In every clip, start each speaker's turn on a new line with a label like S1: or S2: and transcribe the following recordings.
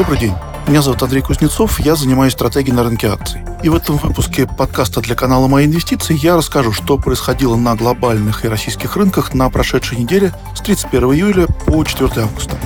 S1: Добрый день. Меня зовут Андрей Кузнецов, я занимаюсь стратегией на рынке акций. И в этом выпуске подкаста для канала «Мои инвестиции» я расскажу, что происходило на глобальных и российских рынках на прошедшей неделе с 31 июля по 4 августа.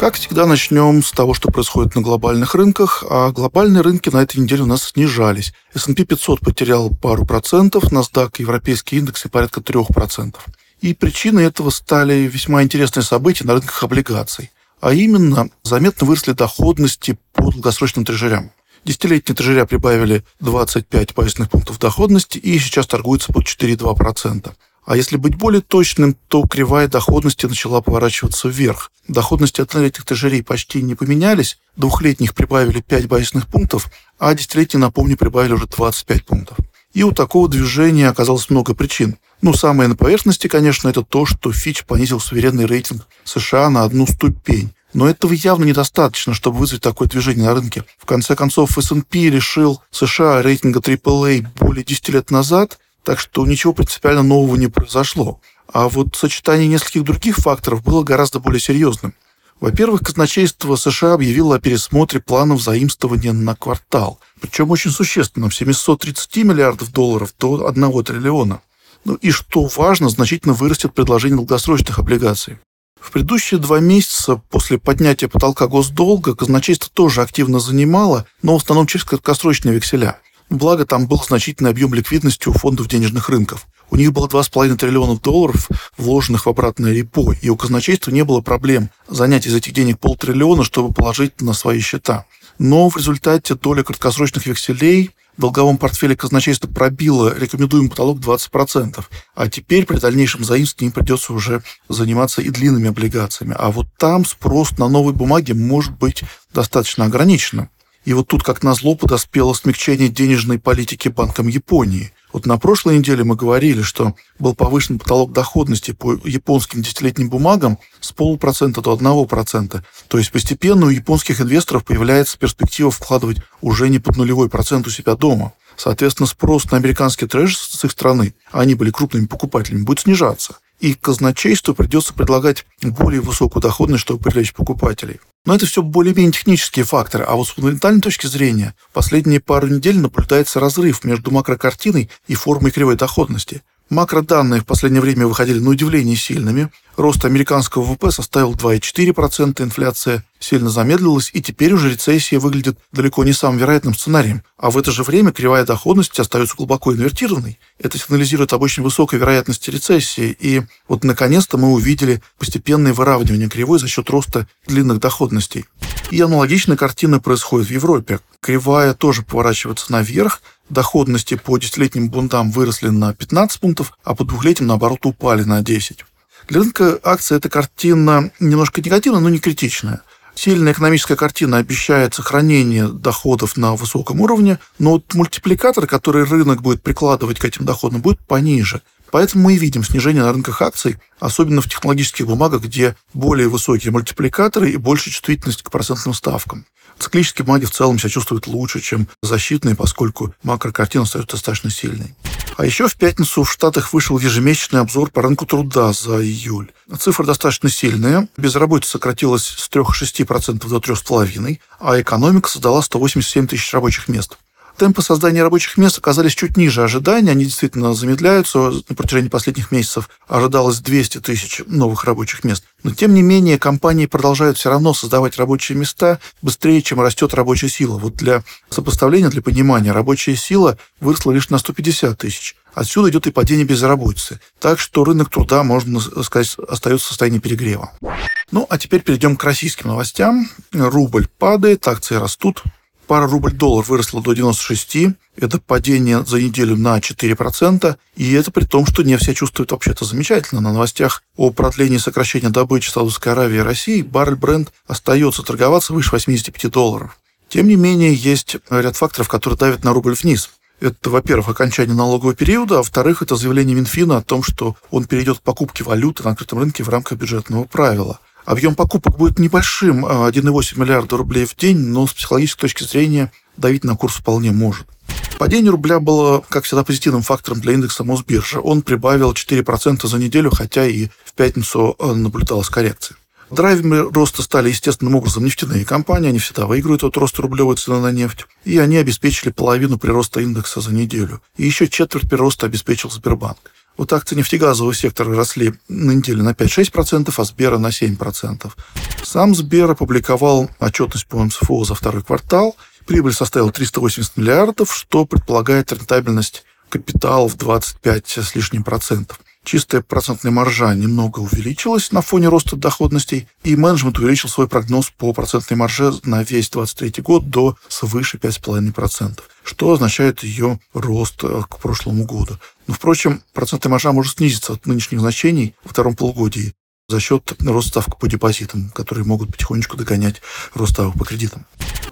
S1: Как всегда, начнем с того, что происходит на глобальных рынках. А глобальные рынки на этой неделе у нас снижались. S&P 500 потерял пару процентов, NASDAQ и европейские индексы порядка трех процентов. И причиной этого стали весьма интересные события на рынках облигаций. А именно, заметно выросли доходности по долгосрочным трежерям. Десятилетние трежеря прибавили 25 базисных пунктов доходности и сейчас торгуются под 4,2%. А если быть более точным, то кривая доходности начала поворачиваться вверх. Доходности однолетних трежерей почти не поменялись, двухлетних прибавили 5 базисных пунктов, а десятилетние, напомню, прибавили уже 25 пунктов. И у такого движения оказалось много причин. Ну, самое на поверхности, конечно, это то, что Фич понизил суверенный рейтинг США на одну ступень. Но этого явно недостаточно, чтобы вызвать такое движение на рынке. В конце концов, S&P решил США рейтинга AAA более 10 лет назад, так что ничего принципиально нового не произошло. А вот сочетание нескольких других факторов было гораздо более серьезным. Во-первых, казначейство США объявило о пересмотре планов заимствования на квартал. Причем очень существенном, 730 миллиардов долларов до 1 триллиона. Ну и, что важно, значительно вырастет предложение долгосрочных облигаций. В предыдущие два месяца после поднятия потолка госдолга казначейство тоже активно занимало, но в основном через краткосрочные векселя. Благо, там был значительный объем ликвидности у фондов денежных рынков. У них было 2,5 триллиона долларов, вложенных в обратное репо, и у казначейства не было проблем занять из этих денег полтриллиона, чтобы положить на свои счета. Но в результате доля краткосрочных векселей в долговом портфеле казначейства пробило рекомендуемый потолок 20%, а теперь при дальнейшем заимствовании им придется уже заниматься и длинными облигациями. А вот там спрос на новые бумаги может быть достаточно ограниченным. И вот тут, как назло, подоспело смягчение денежной политики Банком Японии. Вот на прошлой неделе мы говорили, что был повышен потолок доходности по японским десятилетним бумагам с полупроцента до одного процента. То есть постепенно у японских инвесторов появляется перспектива вкладывать уже не под нулевой процент у себя дома. Соответственно, спрос на американские трэш с их страны, а они были крупными покупателями, будет снижаться и казначейству придется предлагать более высокую доходность, чтобы привлечь покупателей. Но это все более-менее технические факторы, а вот с фундаментальной точки зрения последние пару недель наблюдается разрыв между макрокартиной и формой кривой доходности. Макроданные в последнее время выходили на удивление сильными. Рост американского ВВП составил 2,4%, инфляция сильно замедлилась, и теперь уже рецессия выглядит далеко не самым вероятным сценарием. А в это же время кривая доходности остается глубоко инвертированной. Это сигнализирует об очень высокой вероятности рецессии. И вот наконец-то мы увидели постепенное выравнивание кривой за счет роста длинных доходностей. И аналогичная картина происходит в Европе. Кривая тоже поворачивается наверх, доходности по десятилетним бондам выросли на 15 пунктов, а по двухлетним, наоборот, упали на 10. Для рынка акций эта картина немножко негативная, но не критичная. Сильная экономическая картина обещает сохранение доходов на высоком уровне, но вот мультипликатор, который рынок будет прикладывать к этим доходам, будет пониже. Поэтому мы и видим снижение на рынках акций, особенно в технологических бумагах, где более высокие мультипликаторы и большая чувствительность к процентным ставкам. Циклические бумаги в целом себя чувствуют лучше, чем защитные, поскольку макрокартина остается достаточно сильной. А еще в пятницу в Штатах вышел ежемесячный обзор по рынку труда за июль. Цифра достаточно сильная. Безработица сократилась с 3,6% до 3,5%, а экономика создала 187 тысяч рабочих мест. Темпы создания рабочих мест оказались чуть ниже ожиданий, они действительно замедляются. На протяжении последних месяцев ожидалось 200 тысяч новых рабочих мест. Но, тем не менее, компании продолжают все равно создавать рабочие места быстрее, чем растет рабочая сила. Вот для сопоставления, для понимания, рабочая сила выросла лишь на 150 тысяч. Отсюда идет и падение безработицы. Так что рынок труда, можно сказать, остается в состоянии перегрева. Ну, а теперь перейдем к российским новостям. Рубль падает, акции растут пара рубль-доллар выросла до 96, это падение за неделю на 4%, и это при том, что нефть себя чувствует вообще-то замечательно. На новостях о продлении сокращения добычи Саудовской Аравии и России баррель бренд остается торговаться выше 85 долларов. Тем не менее, есть ряд факторов, которые давят на рубль вниз. Это, во-первых, окончание налогового периода, а во-вторых, это заявление Минфина о том, что он перейдет к покупке валюты на открытом рынке в рамках бюджетного правила. Объем покупок будет небольшим, 1,8 а миллиарда рублей в день, но с психологической точки зрения давить на курс вполне может. Падение рубля было, как всегда, позитивным фактором для индекса Мосбиржа. Он прибавил 4% за неделю, хотя и в пятницу э, наблюдалась коррекция. Драйверами роста стали естественным образом нефтяные компании, они всегда выигрывают от роста рублевой цены на нефть, и они обеспечили половину прироста индекса за неделю. И еще четверть прироста обеспечил Сбербанк. Вот акции нефтегазового сектора росли на неделю на 5-6%, а Сбера на 7%. Сам Сбер опубликовал отчетность по МСФО за второй квартал. Прибыль составила 380 миллиардов, что предполагает рентабельность капитала в 25 с лишним процентов. Чистая процентная маржа немного увеличилась на фоне роста доходностей, и менеджмент увеличил свой прогноз по процентной марже на весь 2023 год до свыше 5,5%, что означает ее рост э, к прошлому году. Но, впрочем, процентная маржа может снизиться от нынешних значений во втором полугодии за счет роста ставок по депозитам, которые могут потихонечку догонять рост ставок по кредитам.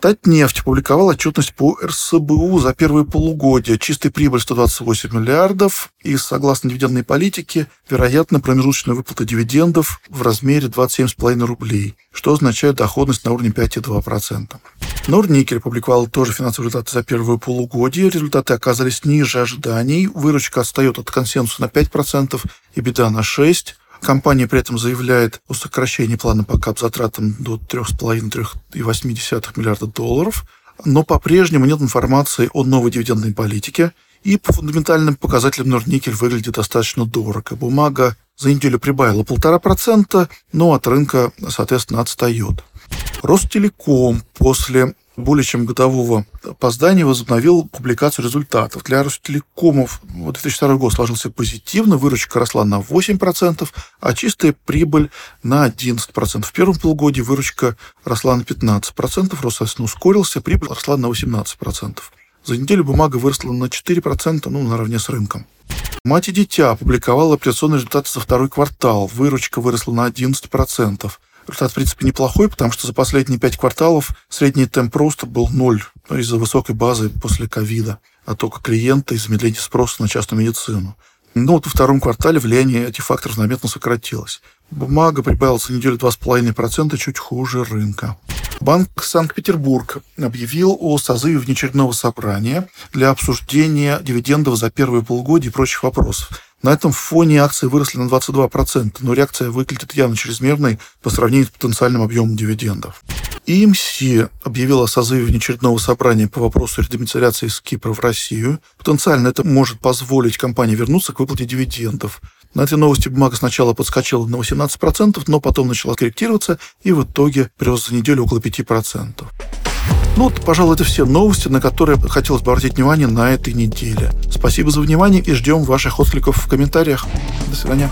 S1: Татнефть публиковала отчетность по РСБУ за первые полугодия. Чистая прибыль 128 миллиардов. И согласно дивидендной политике, вероятно, промежуточная выплата дивидендов в размере 27,5 рублей, что означает доходность на уровне 5,2%. Норникель публиковал тоже финансовые результаты за первое полугодие. Результаты оказались ниже ожиданий. Выручка отстает от консенсуса на 5% и беда на 6%. Компания при этом заявляет о сокращении плана по кап-затратам до 3,5-3,8 миллиарда долларов, но по-прежнему нет информации о новой дивидендной политике, и по фундаментальным показателям Норникель выглядит достаточно дорого. Бумага за неделю прибавила полтора процента, но от рынка, соответственно, отстает. Ростелеком после более чем годового опоздания возобновил публикацию результатов. Для Ростелекомов 2002 год сложился позитивно, выручка росла на 8%, а чистая прибыль на 11%. В первом полугодии выручка росла на 15%, рост, ускорился, прибыль росла на 18%. За неделю бумага выросла на 4%, ну, наравне с рынком. Мать и дитя опубликовала операционные результаты за второй квартал. Выручка выросла на 11%. Результат, в принципе, неплохой, потому что за последние пять кварталов средний темп роста был ноль ну, из-за высокой базы после ковида, оттока клиента и замедления спроса на частную медицину. Но вот во втором квартале влияние этих факторов заметно сократилось. Бумага прибавилась за неделю 2,5%, чуть хуже рынка. Банк Санкт-Петербург объявил о созыве внеочередного собрания для обсуждения дивидендов за первые полгода и прочих вопросов. На этом фоне акции выросли на 22%, но реакция выглядит явно чрезмерной по сравнению с потенциальным объемом дивидендов. ИМС объявила о созыве внеочередного собрания по вопросу редомицеляции из Кипра в Россию. Потенциально это может позволить компании вернуться к выплате дивидендов. На этой новости бумага сначала подскочила на 18%, но потом начала корректироваться и в итоге прирос за неделю около 5%. Ну вот, пожалуй, это все новости, на которые хотелось бы обратить внимание на этой неделе. Спасибо за внимание и ждем ваших откликов в комментариях. До свидания.